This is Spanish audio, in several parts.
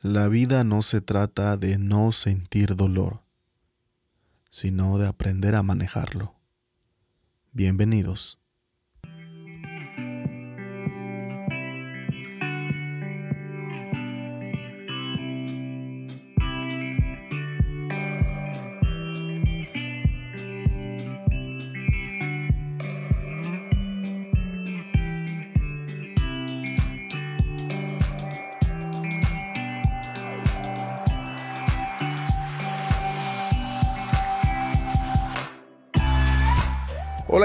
La vida no se trata de no sentir dolor, sino de aprender a manejarlo. Bienvenidos.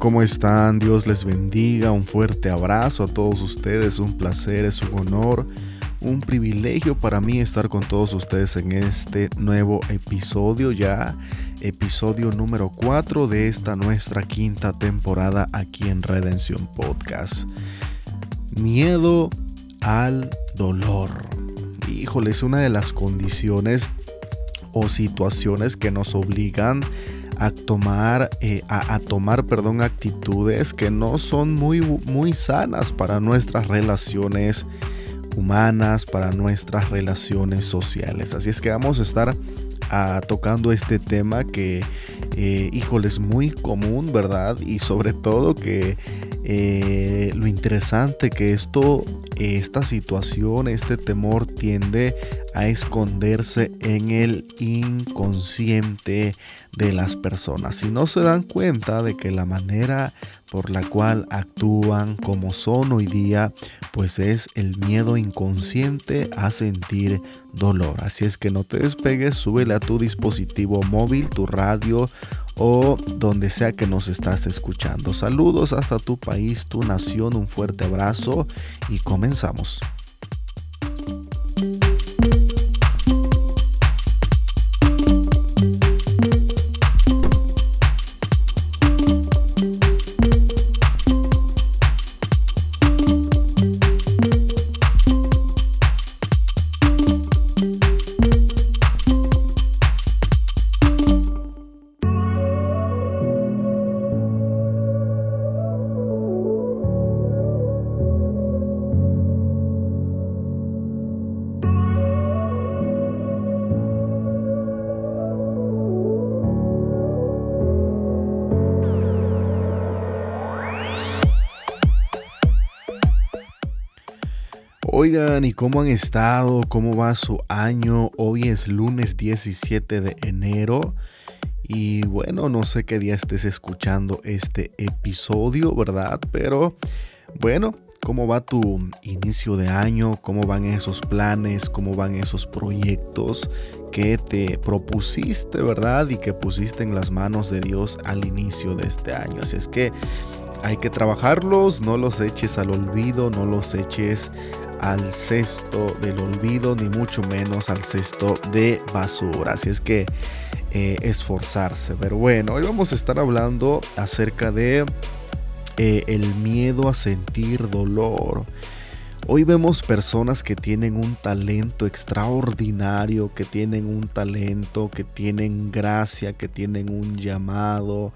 ¿Cómo están? Dios les bendiga, un fuerte abrazo a todos ustedes, un placer, es un honor, un privilegio para mí estar con todos ustedes en este nuevo episodio ya, episodio número 4 de esta nuestra quinta temporada aquí en Redención Podcast. Miedo al dolor. Híjole, es una de las condiciones o situaciones que nos obligan a a tomar, eh, a, tomar perdón, actitudes que no son muy, muy sanas para nuestras relaciones humanas, para nuestras relaciones sociales. Así es que vamos a estar ah, tocando este tema que, eh, híjole, es muy común, ¿verdad? Y sobre todo que eh, lo interesante que esto, esta situación, este temor tiende a esconderse en el inconsciente de las personas. Si no se dan cuenta de que la manera por la cual actúan como son hoy día, pues es el miedo inconsciente a sentir dolor. Así es que no te despegues, súbele a tu dispositivo móvil, tu radio o donde sea que nos estás escuchando. Saludos hasta tu país, tu nación, un fuerte abrazo y comenzamos. Oigan, ¿y cómo han estado? ¿Cómo va su año? Hoy es lunes 17 de enero. Y bueno, no sé qué día estés escuchando este episodio, ¿verdad? Pero bueno, ¿cómo va tu inicio de año? ¿Cómo van esos planes? ¿Cómo van esos proyectos que te propusiste, ¿verdad? Y que pusiste en las manos de Dios al inicio de este año. Así es que hay que trabajarlos, no los eches al olvido, no los eches al cesto del olvido, ni mucho menos al cesto de basura. Así es que eh, esforzarse. Pero bueno, hoy vamos a estar hablando acerca de eh, el miedo a sentir dolor. Hoy vemos personas que tienen un talento extraordinario, que tienen un talento, que tienen gracia, que tienen un llamado,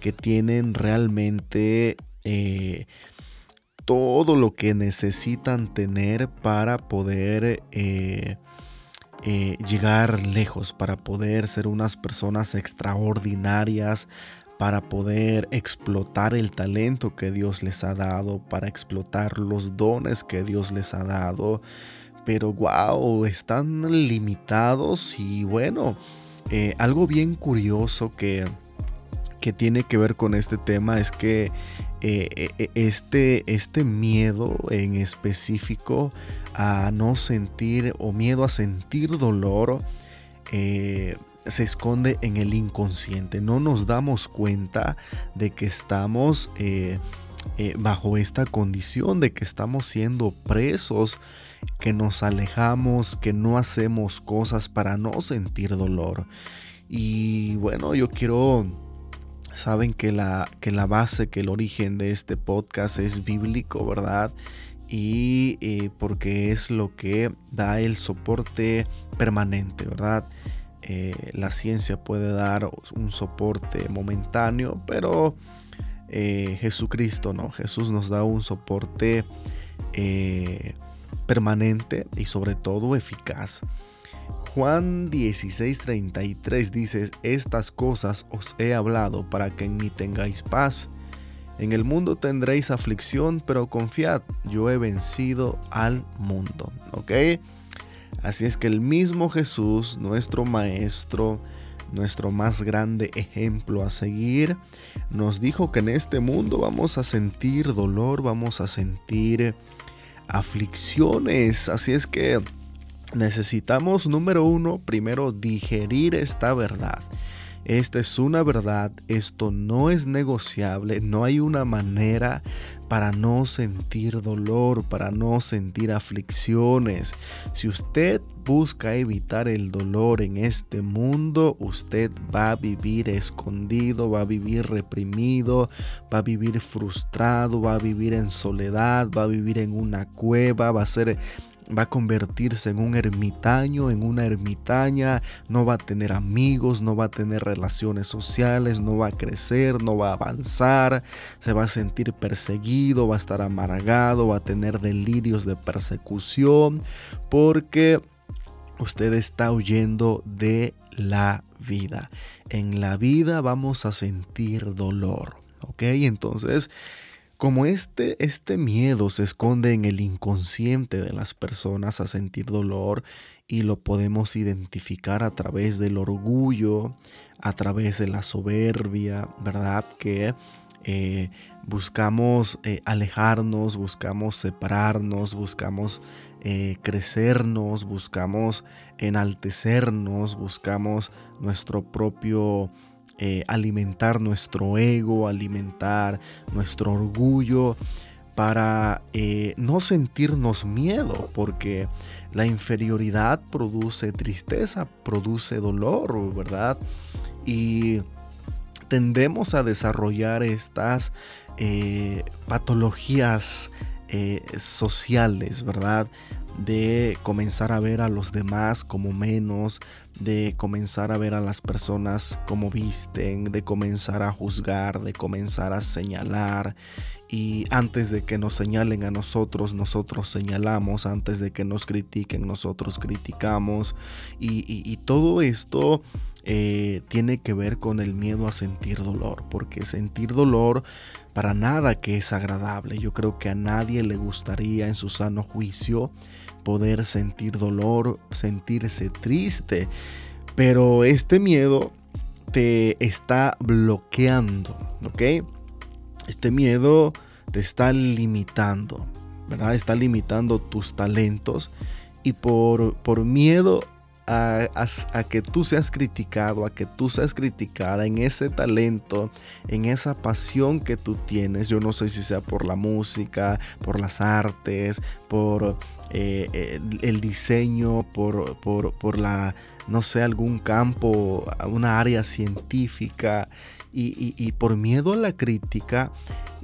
que tienen realmente eh, todo lo que necesitan tener para poder eh, eh, llegar lejos, para poder ser unas personas extraordinarias, para poder explotar el talento que Dios les ha dado, para explotar los dones que Dios les ha dado. Pero wow, están limitados y bueno, eh, algo bien curioso que, que, tiene que ver con este tema es que eh, eh, este, este miedo en específico a no sentir o miedo a sentir dolor se esconde en el inconsciente. No nos damos cuenta de que estamos bajo esta condición, de que estamos siendo presos que nos alejamos, que no hacemos cosas para no sentir dolor. Y bueno, yo quiero, saben que la, que la base, que el origen de este podcast es bíblico, ¿verdad? Y eh, porque es lo que da el soporte permanente, ¿verdad? Eh, la ciencia puede dar un soporte momentáneo, pero eh, Jesucristo no, Jesús nos da un soporte permanente y sobre todo eficaz. Juan 16:33 dice, estas cosas os he hablado para que en mí tengáis paz. En el mundo tendréis aflicción, pero confiad, yo he vencido al mundo. ¿Ok? Así es que el mismo Jesús, nuestro Maestro, nuestro más grande ejemplo a seguir, nos dijo que en este mundo vamos a sentir dolor, vamos a sentir aflicciones. Así es que necesitamos, número uno, primero digerir esta verdad. Esta es una verdad, esto no es negociable, no hay una manera para no sentir dolor, para no sentir aflicciones. Si usted busca evitar el dolor en este mundo, usted va a vivir escondido, va a vivir reprimido, va a vivir frustrado, va a vivir en soledad, va a vivir en una cueva, va a ser va a convertirse en un ermitaño, en una ermitaña, no va a tener amigos, no va a tener relaciones sociales, no va a crecer, no va a avanzar, se va a sentir perseguido, va a estar amargado, va a tener delirios de persecución, porque usted está huyendo de la vida. En la vida vamos a sentir dolor, ¿ok? Entonces, como este, este miedo se esconde en el inconsciente de las personas a sentir dolor y lo podemos identificar a través del orgullo, a través de la soberbia, ¿verdad? Que eh, buscamos eh, alejarnos, buscamos separarnos, buscamos eh, crecernos, buscamos enaltecernos, buscamos nuestro propio eh, alimentar nuestro ego, alimentar nuestro orgullo, para eh, no sentirnos miedo, porque la inferioridad produce tristeza, produce dolor, ¿verdad? Y tendemos a desarrollar estas eh, patologías sociales, ¿verdad? De comenzar a ver a los demás como menos, de comenzar a ver a las personas como visten, de comenzar a juzgar, de comenzar a señalar. Y antes de que nos señalen a nosotros, nosotros señalamos, antes de que nos critiquen, nosotros criticamos. Y, todo esto eh, tiene que ver con el miedo a sentir dolor, porque sentir dolor para nada que es agradable. Yo creo que a nadie le gustaría en su sano juicio poder sentir dolor, sentirse triste. Pero este miedo te está bloqueando, ¿ok? Este miedo te está limitando, ¿verdad? Está limitando tus talentos y por, por miedo a, que tú seas criticado, a que tú seas criticada en ese talento, en esa pasión que tú tienes. Yo no sé si sea por la música, por las artes, por eh, el, diseño, por, por, la, no sé, algún campo, una área científica. Y, por miedo a la crítica,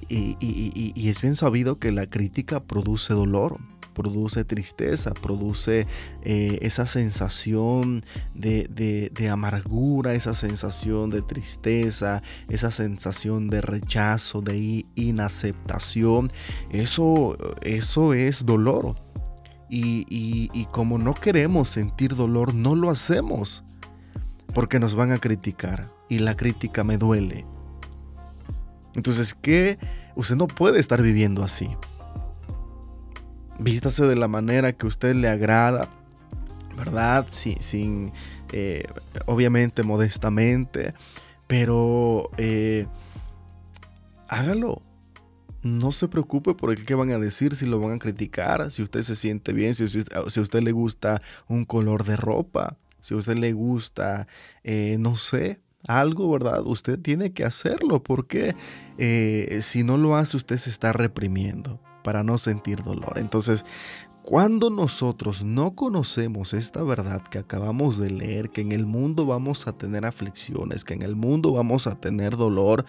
y es bien sabido que la crítica produce dolor produce tristeza, produce eh, esa sensación de, amargura, esa sensación de tristeza, esa sensación de rechazo, de inaceptación. Eso, eso es dolor. Y, y como no queremos sentir dolor, no lo hacemos. Porque nos van a criticar. Y la crítica me duele. Entonces, ¿qué? Usted no puede estar viviendo así. Vístase de la manera que a usted le agrada, ¿verdad? sin, eh, obviamente modestamente, pero eh, hágalo. No se preocupe por el que van a decir, si lo van a criticar, si usted se siente bien, si, a usted le gusta un color de ropa, si a usted le gusta, eh, no sé, algo, ¿verdad? Usted tiene que hacerlo porque si no lo hace usted se está reprimiendo para no sentir dolor. Entonces, cuando nosotros no conocemos esta verdad que acabamos de leer, que en el mundo vamos a tener aflicciones, que en el mundo vamos a tener dolor,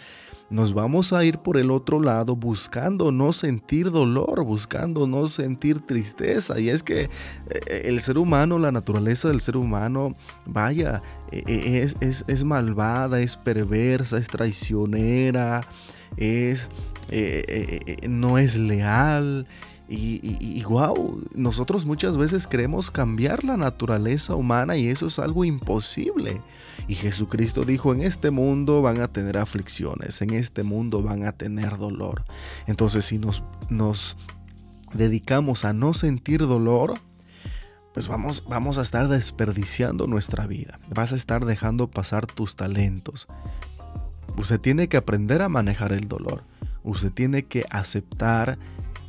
nos vamos a ir por el otro lado buscando no sentir dolor, buscando no sentir tristeza. Y es que eh, el ser humano, la naturaleza del ser humano, vaya, e, e, es, es, es malvada, es perversa, es traicionera, es, eh, eh, no es leal. Y, wow, nosotros muchas veces queremos cambiar la naturaleza humana y eso es algo imposible. Y Jesucristo dijo, en este mundo van a tener aflicciones, en este mundo van a tener dolor. Entonces si nos, nos dedicamos a no sentir dolor, pues vamos, vamos a estar desperdiciando nuestra vida. Vas a estar dejando pasar tus talentos. Usted tiene que aprender a manejar el dolor. Usted tiene que aceptar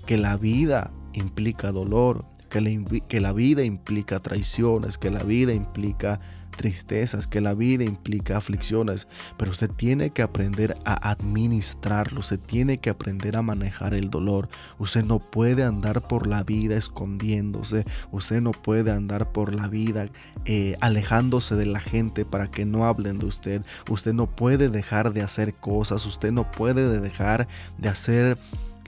que la vida implica dolor, que la, que la vida implica traiciones, que la vida implica tristezas, que la vida implica aflicciones, pero usted tiene que aprender a administrarlo, usted tiene que aprender a manejar el dolor. Usted no puede andar por la vida escondiéndose, usted no puede andar por la vida eh, alejándose de la gente para que no hablen de usted. Usted no puede dejar de hacer cosas, usted no puede dejar de hacer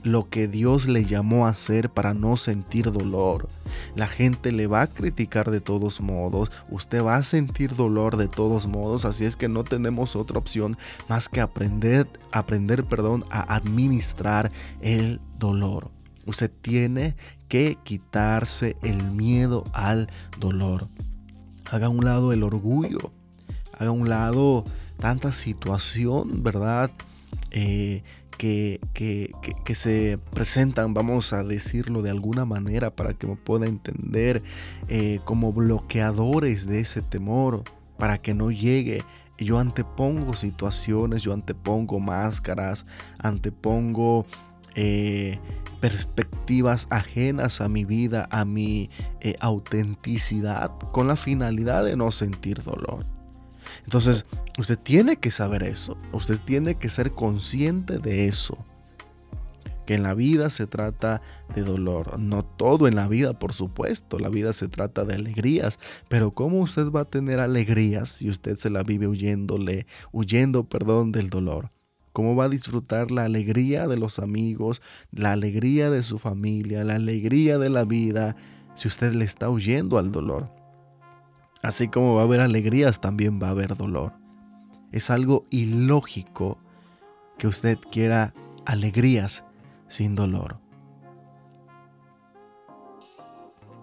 lo que Dios le llamó a hacer para no sentir dolor. La gente le va a criticar de todos modos, usted va a sentir dolor de todos modos, así es que no tenemos otra opción más que aprender, aprender, perdón, a administrar el dolor. Usted tiene que quitarse el miedo al dolor. Haga a un lado el orgullo, haga a un lado tanta situación, ¿verdad? Eh, que, que, se presentan, vamos a decirlo de alguna manera para que me pueda entender, eh, como bloqueadores de ese temor, para que no llegue. Yo antepongo situaciones, yo antepongo máscaras, antepongo eh, perspectivas ajenas a mi vida, a mi eh, autenticidad, con la finalidad de no sentir dolor. Entonces, usted tiene que saber eso, usted tiene que ser consciente de eso. Que en la vida se trata de dolor, no todo en la vida, por supuesto, la vida se trata de alegrías, pero ¿cómo usted va a tener alegrías si usted se la vive huyéndole, huyendo, perdón, del dolor? ¿Cómo va a disfrutar la alegría de los amigos, la alegría de su familia, la alegría de la vida si usted le está huyendo al dolor? Así como va a haber alegrías, también va a haber dolor. Es algo ilógico que usted quiera alegrías sin dolor.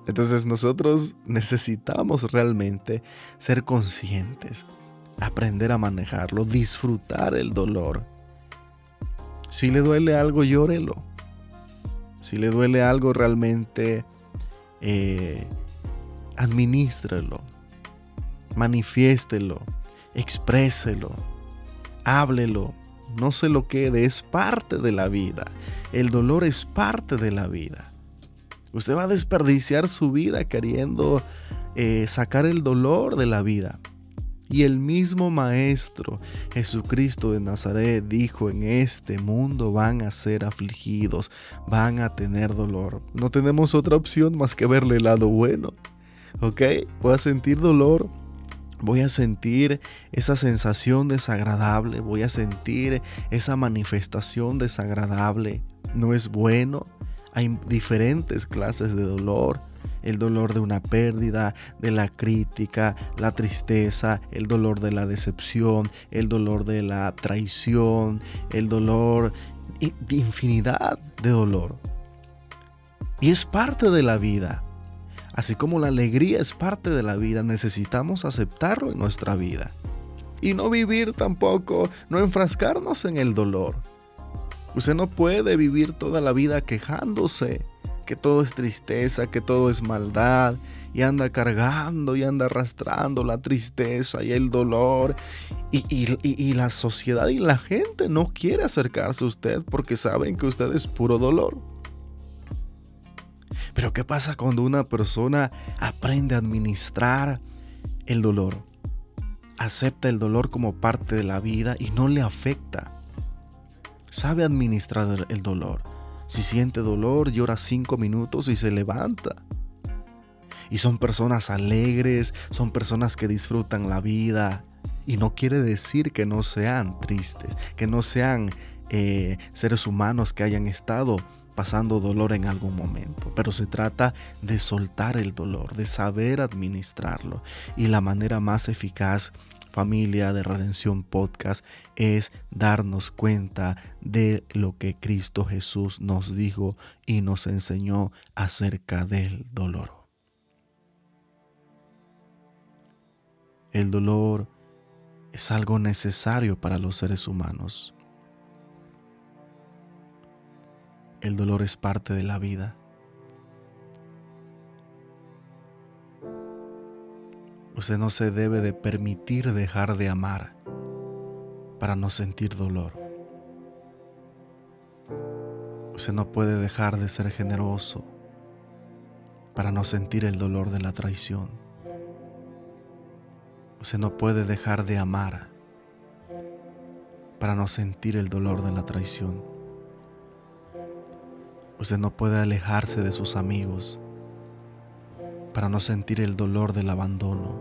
Entonces nosotros necesitamos realmente ser conscientes, aprender a manejarlo, disfrutar el dolor. Si le duele algo, llórelo. Si le duele algo, realmente eh, administrelo manifiéstelo, expréselo, háblelo, no se lo quede, es parte de la vida. El dolor es parte de la vida. Usted va a desperdiciar su vida queriendo eh, sacar el dolor de la vida. Y el mismo Maestro Jesucristo de Nazaret dijo, en este mundo van a ser afligidos, van a tener dolor. No tenemos otra opción más que verle el lado bueno. ¿Ok? Voy a sentir dolor, Voy a sentir esa sensación desagradable, voy a sentir esa manifestación desagradable. No es bueno. Hay diferentes clases de dolor. El dolor de una pérdida, de la crítica, la tristeza, el dolor de la decepción, el dolor de la traición, el dolor de infinidad de dolor. Y es parte de la vida. Así como la alegría es parte de la vida, necesitamos aceptarlo en nuestra vida. Y no vivir tampoco, no enfrascarnos en el dolor. Usted no puede vivir toda la vida quejándose que todo es tristeza, que todo es maldad, y anda cargando y anda arrastrando la tristeza y el dolor. Y, la sociedad y la gente no quiere acercarse a usted porque saben que usted es puro dolor. Pero ¿qué pasa cuando una persona aprende a administrar el dolor? Acepta el dolor como parte de la vida y no le afecta. Sabe administrar el dolor. Si siente dolor, llora cinco minutos y se levanta. Y son personas alegres, son personas que disfrutan la vida. Y no quiere decir que no sean tristes, que no sean eh, seres humanos que hayan estado pasando dolor en algún momento, pero se trata de soltar el dolor, de saber administrarlo. Y la manera más eficaz familia de Redención Podcast es darnos cuenta de lo que Cristo Jesús nos dijo y nos enseñó acerca del dolor. El dolor es algo necesario para los seres humanos. El dolor es parte de la vida. Usted no se debe de permitir dejar de amar para no sentir dolor. Usted no puede dejar de ser generoso para no sentir el dolor de la traición. Usted no puede dejar de amar para no sentir el dolor de la traición. Usted no puede alejarse de sus amigos para no sentir el dolor del abandono.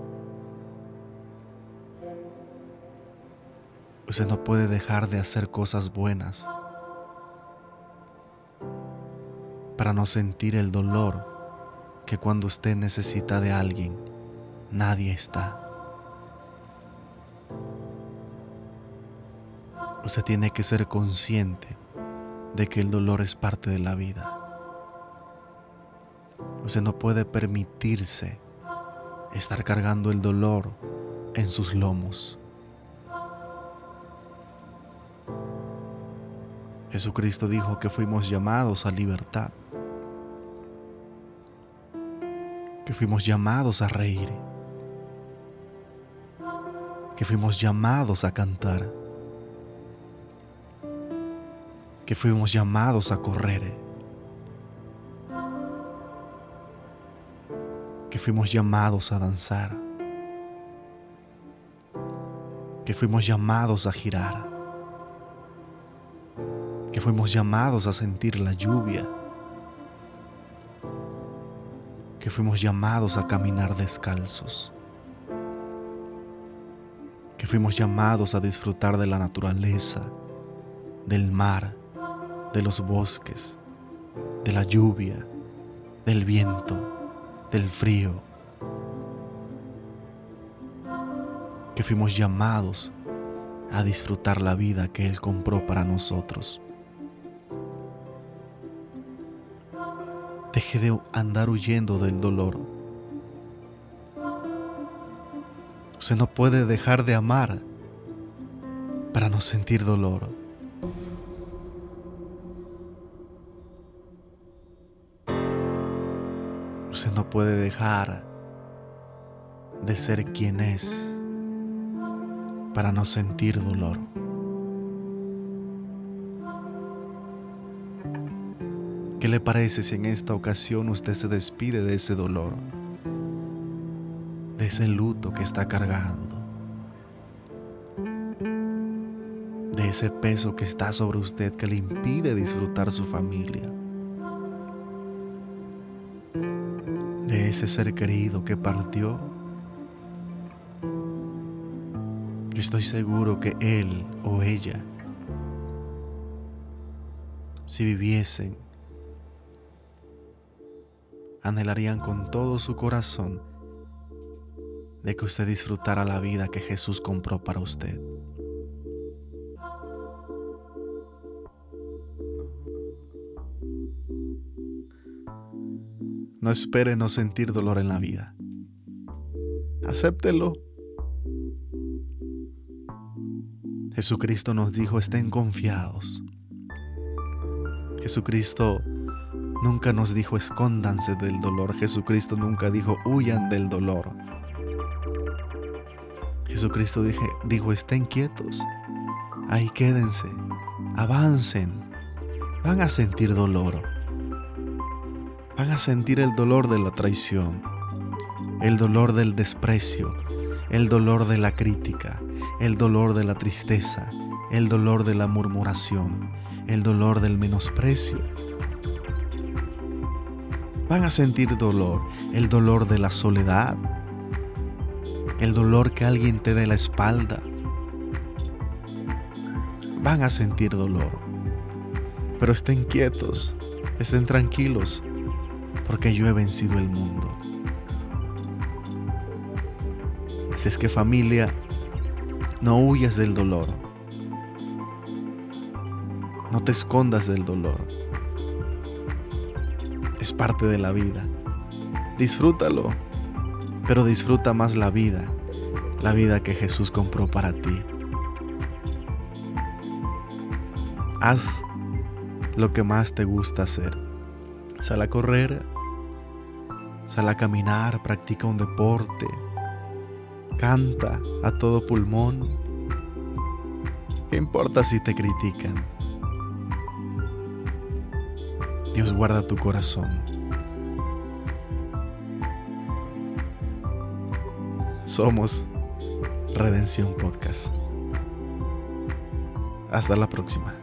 Usted no puede dejar de hacer cosas buenas para no sentir el dolor que cuando usted necesita de alguien, nadie está. Usted tiene que ser consciente de que el dolor es parte de la vida. Usted no puede permitirse estar cargando el dolor en sus lomos. Jesucristo dijo que fuimos llamados a libertad, que fuimos llamados a reír, que fuimos llamados a cantar, que fuimos llamados a correr. que fuimos llamados a danzar, que fuimos llamados a girar, que fuimos llamados a sentir la lluvia, que fuimos llamados a caminar descalzos, que fuimos llamados a disfrutar de la naturaleza, del mar, de los bosques, de la lluvia, del viento del frío, que fuimos llamados a disfrutar la vida que Él compró para nosotros. Deje de andar huyendo del dolor. Usted no puede dejar de amar para no sentir dolor. Usted no puede dejar de ser quien es para no sentir dolor. ¿Qué le parece si en esta ocasión usted se despide de ese dolor, de ese luto que está cargando, de ese peso que está sobre usted que le impide disfrutar su familia? Ese ser querido que partió, yo estoy seguro que él o ella, si viviesen, anhelarían con todo su corazón de que usted disfrutara la vida que Jesús compró para usted. No espere no sentir dolor en la vida. Acéptelo. Jesucristo nos dijo, estén confiados. Jesucristo nunca nos dijo escóndanse del dolor. Jesucristo nunca dijo huyan del dolor. Jesucristo dijo estén quietos. Ahí quédense. Avancen. Van a sentir dolor. Van a sentir el dolor de la traición, el dolor del desprecio, el dolor de la crítica, el dolor de la tristeza, el dolor de la murmuración, el dolor del menosprecio. Van a sentir dolor, el dolor de la soledad, el dolor que alguien te dé la espalda. Van a sentir dolor. Pero estén quietos, estén tranquilos, porque yo he vencido el mundo. Así es que familia, no huyas del dolor. No te escondas del dolor. Es parte de la vida. Disfrútalo, pero disfruta más la vida, la vida que Jesús compró para ti. Haz lo que más te gusta hacer. Sal a correr, sal a caminar, practica un deporte, canta a todo pulmón. ¿Qué importa si te critican? Dios guarda tu corazón. Somos Redención Podcast. Hasta la próxima.